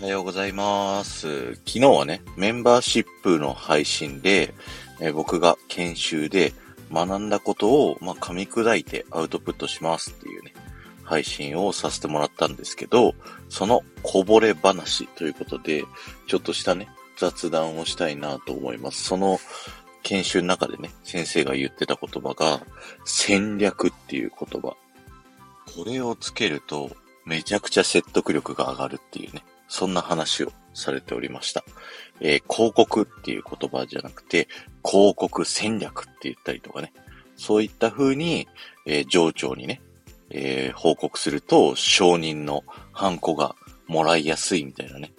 おはようございます。昨日はね、メンバーシップの配信で、え僕が研修で学んだことを、まあ、噛み砕いてアウトプットしますっていうね、配信をさせてもらったんですけど、そのこぼれ話ということで、ちょっとしたね、雑談をしたいなと思います。その研修の中でね、先生が言ってた言葉が、戦略っていう言葉。これをつけると、めちゃくちゃ説得力が上がるっていうね、そんな話をされておりました。えー広告っていう言葉じゃなくて、広告戦略って言ったりとかね、そういった風に、えー上長にね、えー報告すると、承認のハンコがもらいやすいみたいなね、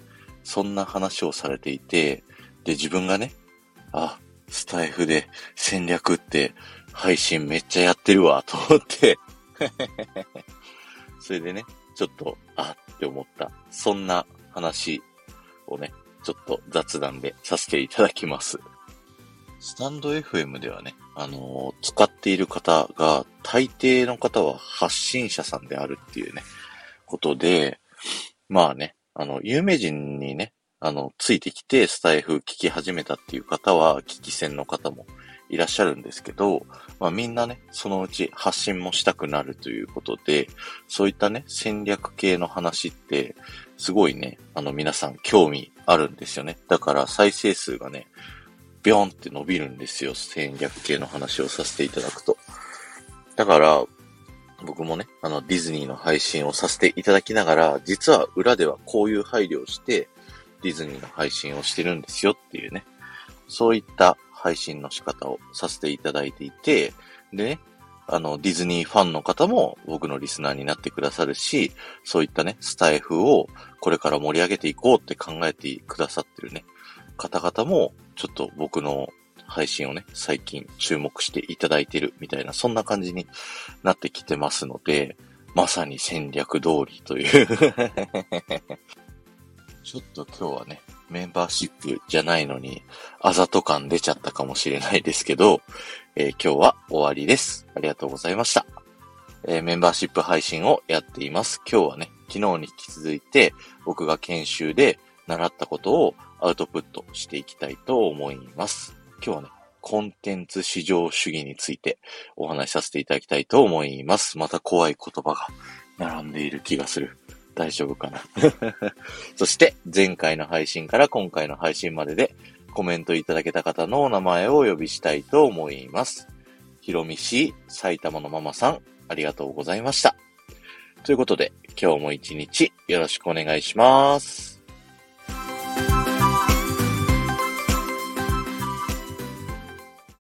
そんな話をされていて、で、自分がね、あ、スタイフで戦略って配信めっちゃやってるわ、と思って、それでね、ちょっと、あって思った。そんな話をね、ちょっと雑談でさせていただきます。スタンド FM ではね、あのー使っている方が、大抵の方は発信者さんであるっていうね、ことで、まあね、あの、有名人にね、あの、ついてきてスタイフ聞き始めたっていう方は、聞き戦の方もいらっしゃるんですけど、まあみんなね、そのうち発信もしたくなるということで、そういったね、戦略系の話って、すごいね、あの皆さん興味あるんですよね。だから再生数がね、ビョンって伸びるんですよ。戦略系の話をさせていただくと。だから、僕もね、あの、ディズニーの配信をさせていただきながら、実は裏ではこういう配慮をして、ディズニーの配信をしてるんですよっていうね、そういった配信の仕方をさせていただいていて、でね、あの、ディズニーファンの方も僕のリスナーになってくださるし、そういったね、スタイフをこれから盛り上げていこうって考えてくださってるね、方々も、ちょっと僕の配信をね、最近注目していただいてるみたいな、そんな感じになってきてますので、まさに戦略通りという。ちょっと今日はね、メンバーシップじゃないのに、あざと感出ちゃったかもしれないですけど、えー今日は終わりです。ありがとうございました。えーメンバーシップ配信をやっています。今日はね、昨日に引き続いて、僕が研修で習ったことをアウトプットしていきたいと思います。今日はね、コンテンツ市場主義についてお話しさせていただきたいと思います。また怖い言葉が並んでいる気がする。大丈夫かな そして、前回の配信から今回の配信まででコメントいただけた方のお名前をお呼びしたいと思います。ひろみし、埼玉のママさん、ありがとうございました。ということで、今日も一日よろしくお願いします。